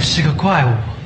是个怪物。